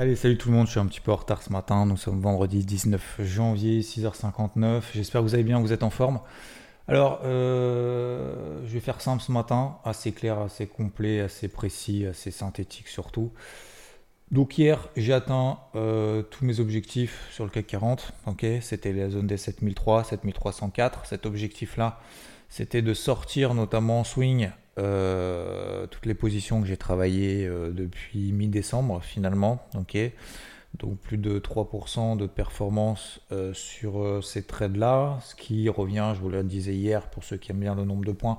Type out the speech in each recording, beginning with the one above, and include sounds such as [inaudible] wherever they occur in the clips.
Allez, salut tout le monde, je suis un petit peu en retard ce matin. Nous sommes vendredi 19 janvier, 6h59. J'espère que vous allez bien, vous êtes en forme. Alors, euh, je vais faire simple ce matin, assez clair, assez complet, assez précis, assez synthétique surtout. Donc hier, j'ai atteint euh, tous mes objectifs sur le CAC 40. Ok, c'était la zone des 7003, 7304. Cet objectif-là, c'était de sortir notamment en swing euh, toutes les positions que j'ai travaillées depuis mi-décembre finalement. Donc plus de 3% de performance euh, sur euh, ces trades-là, ce qui revient, je vous le disais hier, pour ceux qui aiment bien le nombre de points,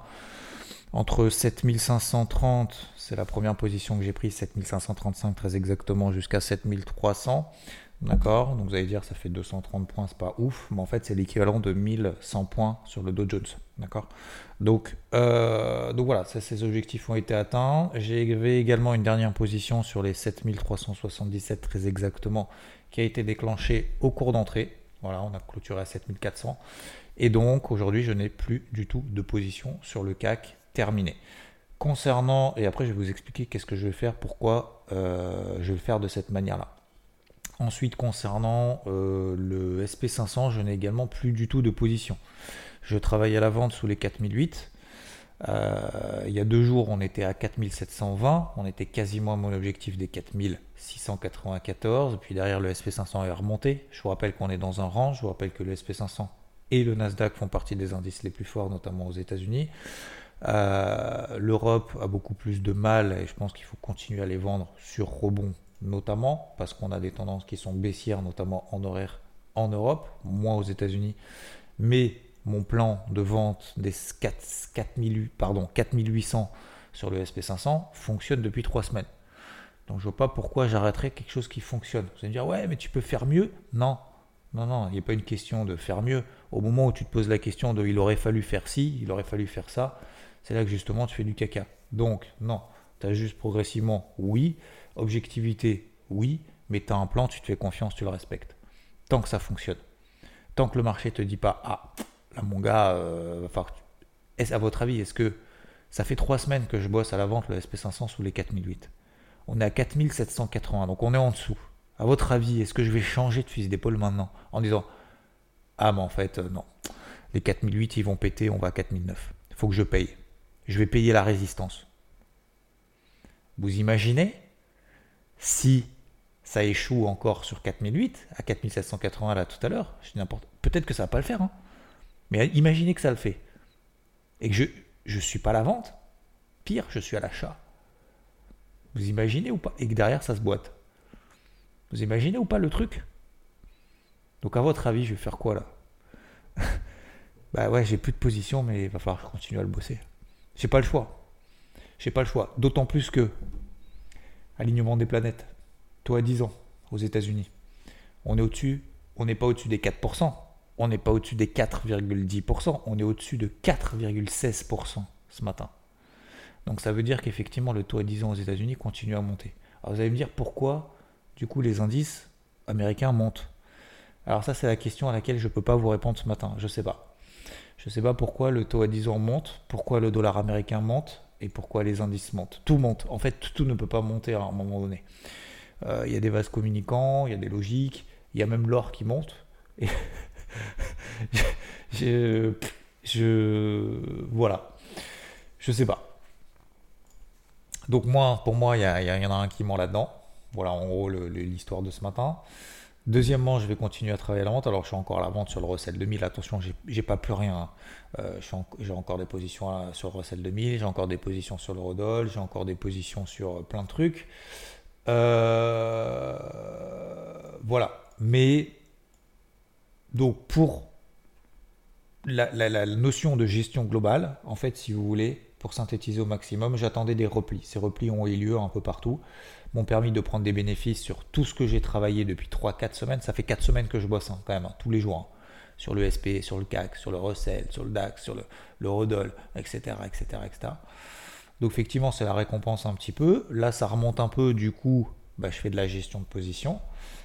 entre 7530, c'est la première position que j'ai prise, 7535 très exactement, jusqu'à 7300. D'accord Donc vous allez dire, ça fait 230 points, c'est pas ouf, mais en fait, c'est l'équivalent de 1100 points sur le Dow Jones. D'accord donc, euh, donc voilà, ces objectifs ont été atteints. J'ai également une dernière position sur les 7377 très exactement, qui a été déclenchée au cours d'entrée. Voilà, on a clôturé à 7400. Et donc aujourd'hui, je n'ai plus du tout de position sur le CAC terminé. Concernant, et après je vais vous expliquer qu'est-ce que je vais faire, pourquoi euh, je vais le faire de cette manière-là. Ensuite, concernant euh, le SP500, je n'ai également plus du tout de position. Je travaille à la vente sous les 4008. Euh, il y a deux jours, on était à 4720. On était quasiment à mon objectif des 4694. Puis derrière, le SP500 est remonté. Je vous rappelle qu'on est dans un range. Je vous rappelle que le SP500 et le Nasdaq font partie des indices les plus forts, notamment aux États-Unis. Euh, L'Europe a beaucoup plus de mal et je pense qu'il faut continuer à les vendre sur rebond notamment parce qu'on a des tendances qui sont baissières, notamment en horaire en Europe, moins aux États-Unis. Mais mon plan de vente des 4, 4000, pardon, 4800 sur le SP500 fonctionne depuis trois semaines. Donc je vois pas pourquoi j'arrêterais quelque chose qui fonctionne. Vous allez me dire, ouais, mais tu peux faire mieux? Non, non, non, il n'y a pas une question de faire mieux. Au moment où tu te poses la question de il aurait fallu faire ci, il aurait fallu faire ça, c'est là que justement tu fais du caca. Donc, non, tu as juste progressivement, oui, Objectivité, oui, mais tu as un plan, tu te fais confiance, tu le respectes. Tant que ça fonctionne. Tant que le marché te dit pas, ah, là mon gars, euh, est à votre avis, est-ce que ça fait trois semaines que je bosse à la vente le SP500 sous les 4008 On est à 4780, donc on est en dessous. À votre avis, est-ce que je vais changer de fusil d'épaule maintenant? En disant, ah, mais en fait, euh, non. Les 4008, ils vont péter, on va à 4009. Il faut que je paye. Je vais payer la résistance. Vous imaginez si ça échoue encore sur 4008, à 4780 là tout à l'heure, peut-être que ça va pas le faire, hein. mais imaginez que ça le fait. Et que je ne suis pas la vente, pire, je suis à l'achat. Vous imaginez ou pas? Et que derrière ça se boite. Vous imaginez ou pas le truc? Donc à votre avis, je vais faire quoi là? [laughs] Bah ouais, j'ai plus de position, mais il va falloir que je continue à le bosser. J'ai pas le choix. J'ai pas le choix. D'autant plus que alignement des planètes, toi à 10 ans, aux États-Unis. On est au-dessus, on n'est pas au-dessus des 4%, on n'est pas au-dessus des 4,10%, on est au-dessus de 4,16% ce matin. Donc ça veut dire qu'effectivement le taux à 10 ans aux États-Unis continue à monter. Alors vous allez me dire pourquoi du coup les indices américains montent. Alors ça c'est la question à laquelle je ne peux pas vous répondre ce matin, je ne sais pas. Je ne sais pas pourquoi le taux à 10 ans monte, pourquoi le dollar américain monte, et pourquoi les indices montent. Tout monte. En fait, tout ne peut pas monter à un moment donné. Euh, il y a des vases communicants, il y a des logiques, il y a même l'or qui monte. [laughs] Je, je, voilà. Je sais pas. Donc moi, pour moi, il y, y, en a un qui ment là-dedans. Voilà en gros l'histoire de ce matin. Deuxièmement, je vais continuer à travailler à la vente. Alors, je suis encore à la vente sur le Russell 2000. Attention, j'ai pas plus rien. Hein. Euh, j'ai encore des positions sur le Russell 2000. J'ai encore des positions sur le Rodol. J'ai encore des positions sur euh, plein de trucs. Euh, voilà. Mais, donc, pour la, la, notion de gestion globale, en fait, si vous voulez, pour synthétiser au maximum, j'attendais des replis. Ces replis ont eu lieu un peu partout, m'ont permis de prendre des bénéfices sur tout ce que j'ai travaillé depuis 3-4 semaines. Ça fait 4 semaines que je bosse hein, quand même, hein, tous les jours. Hein. Sur le SP, sur le CAC, sur le Russell, sur le DAX, sur le, le Rodol, etc., etc., etc. Donc effectivement, c'est la récompense un petit peu. Là, ça remonte un peu, du coup, bah, je fais de la gestion de position.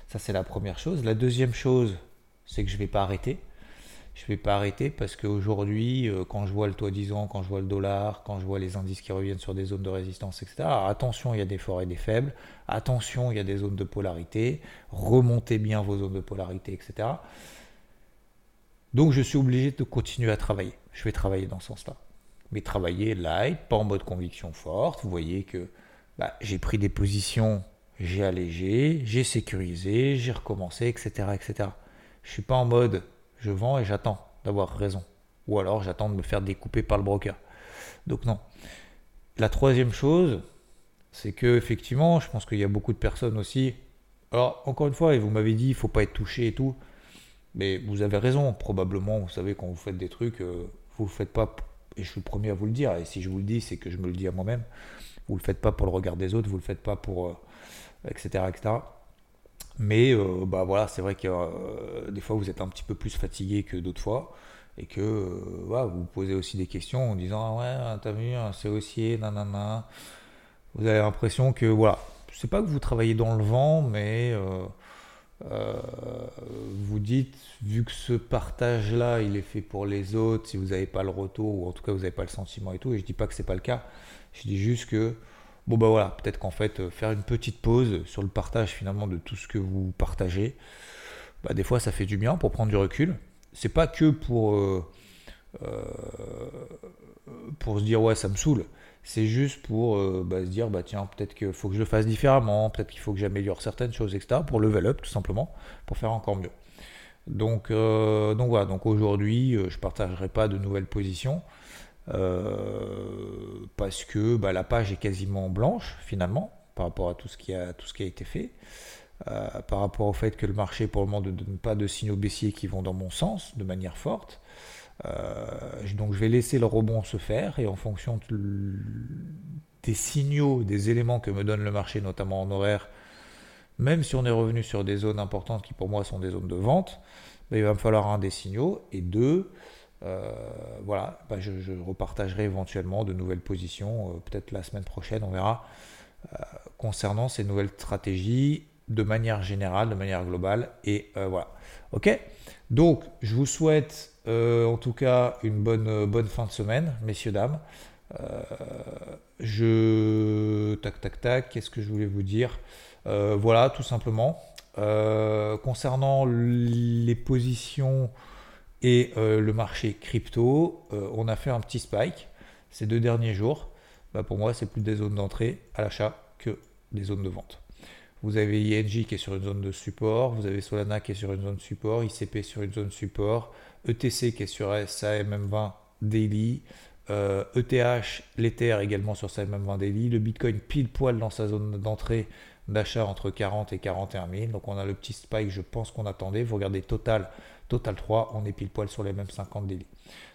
Ça, c'est la première chose. La deuxième chose, c'est que je ne vais pas arrêter. Je ne vais pas arrêter parce qu'aujourd'hui, euh, quand je vois le taux 10 ans, quand je vois le dollar, quand je vois les indices qui reviennent sur des zones de résistance, etc. attention, il y a des forts et des faibles. Attention, il y a des zones de polarité. Remontez bien vos zones de polarité, etc. Donc, je suis obligé de continuer à travailler. Je vais travailler dans ce sens-là. Mais travailler light, pas en mode conviction forte. Vous voyez que bah, j'ai pris des positions, j'ai allégé, j'ai sécurisé, j'ai recommencé, etc., etc. Je suis pas en mode je vends et j'attends d'avoir raison. Ou alors j'attends de me faire découper par le broker. Donc non. La troisième chose, c'est que effectivement, je pense qu'il y a beaucoup de personnes aussi. Alors encore une fois, et vous m'avez dit, il faut pas être touché et tout. Mais vous avez raison, probablement, vous savez, quand vous faites des trucs, euh, vous ne le faites pas, et je suis le premier à vous le dire, et si je vous le dis, c'est que je me le dis à moi-même, vous ne le faites pas pour le regard des autres, vous ne le faites pas pour... etc. Euh, etc. Mais euh, bah voilà, c'est vrai que euh, des fois vous êtes un petit peu plus fatigué que d'autres fois et que euh, vous posez aussi des questions en disant ah ouais t'as vu c'est haussier nanana. Vous avez l'impression que voilà c'est pas que vous travaillez dans le vent mais vous dites vu que ce partage là il est fait pour les autres si vous n'avez pas le retour ou en tout cas vous n'avez pas le sentiment et tout et je dis pas que c'est pas le cas. Je dis juste que Bon bah voilà, peut-être qu'en fait euh, faire une petite pause sur le partage finalement de tout ce que vous partagez, bah, des fois ça fait du bien pour prendre du recul. C'est pas que pour euh, euh, pour se dire ouais ça me saoule, c'est juste pour bah, se dire bah tiens peut-être qu'il faut que je le fasse différemment, peut-être qu'il faut que j'améliore certaines choses etc. pour level up tout simplement, pour faire encore mieux. Donc donc voilà, donc aujourd'hui je partagerai pas de nouvelles positions. Euh, parce que bah, la page est quasiment blanche finalement par rapport à tout ce qui a, tout été fait. Euh, par rapport au fait que le marché pour le moment ne donne pas de signaux baissiers qui vont dans mon sens de manière forte. Euh, donc je vais laisser le rebond se faire et en fonction des signaux, des éléments que me donne le marché, notamment en horaire, même si on est revenu sur des zones importantes qui pour moi sont des zones de vente, bah, il va me falloir un des signaux et deux, voilà, bah, je, repartagerai éventuellement de nouvelles positions, euh, peut-être la semaine prochaine, on verra, euh, concernant ces nouvelles stratégies de manière générale, de manière globale. Et voilà. Ok Donc, je vous souhaite en tout cas une bonne, bonne fin de semaine, messieurs, dames. je. Tac, tac, tac. Qu'est-ce que je voulais vous dire? Voilà, tout simplement. concernant les positions et euh, le marché crypto, euh, on a fait un petit spike ces deux derniers jours. Bah, pour moi, c'est plus des zones d'entrée à l'achat que des zones de vente. Vous avez ING qui est sur une zone de support, vous avez Solana qui est sur une zone de support, ICP sur une zone de support, ETC qui est sur SAMM20 daily, ETH, e l'Ether également sur sa MM20 daily, le Bitcoin pile poil dans sa zone d'entrée d'achat entre 40 et 41 000. Donc on a le petit spike, je pense qu'on attendait. Vous regardez Total, Total 3, on est pile poil sur les mêmes 50 délits.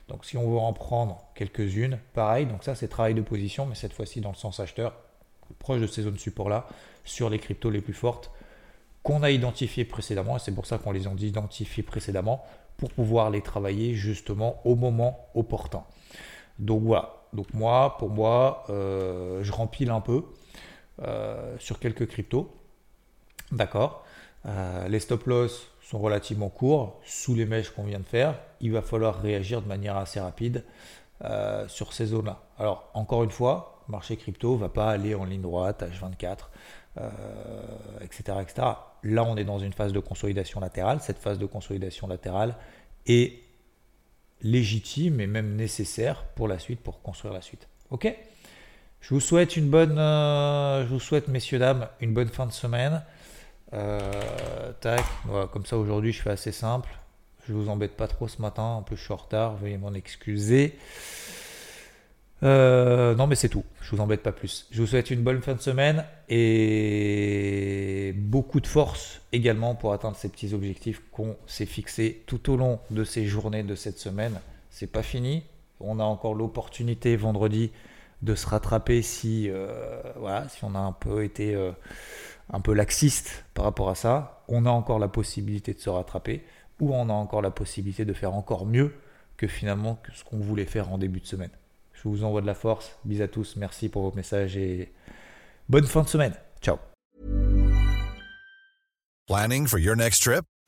Donc si on veut en prendre quelques-unes, pareil, donc ça c'est travail de position, mais cette fois-ci dans le sens acheteur, proche de ces zones support-là, sur les cryptos les plus fortes qu'on a identifiées précédemment, et c'est pour ça qu'on les a identifiées précédemment, pour pouvoir les travailler justement au moment opportun. Donc voilà, donc moi, pour moi, euh, je rempile un peu euh, sur quelques cryptos. D'accord euh, Les stop loss sont relativement courts, sous les mèches qu'on vient de faire, il va falloir réagir de manière assez rapide euh, sur ces zones-là. Alors, encore une fois, marché crypto va pas aller en ligne droite, H24, etc., etc. Là, on est dans une phase de consolidation latérale. Cette phase de consolidation latérale est légitime et même nécessaire pour la suite, pour construire la suite. Ok? Je vous souhaite une bonne, euh, je vous souhaite, messieurs, dames, une bonne fin de semaine. Euh, tac, comme ça aujourd'hui je fais assez simple. Je vous embête pas trop ce matin, en plus je suis en retard, veuillez m'en excuser. Euh, non mais c'est tout, je vous embête pas plus. Je vous souhaite une bonne fin de semaine et beaucoup de force également pour atteindre ces petits objectifs qu'on s'est fixés tout au long de ces journées de cette semaine. C'est pas fini, on a encore l'opportunité vendredi de se rattraper si, voilà, si on a un peu été un peu laxiste par rapport à ça. On a encore la possibilité de se rattraper ou on a encore la possibilité de faire encore mieux que finalement ce qu'on voulait faire en début de semaine. Je vous envoie de la force. Bis à tous. Merci pour vos messages et bonne fin de semaine. Ciao.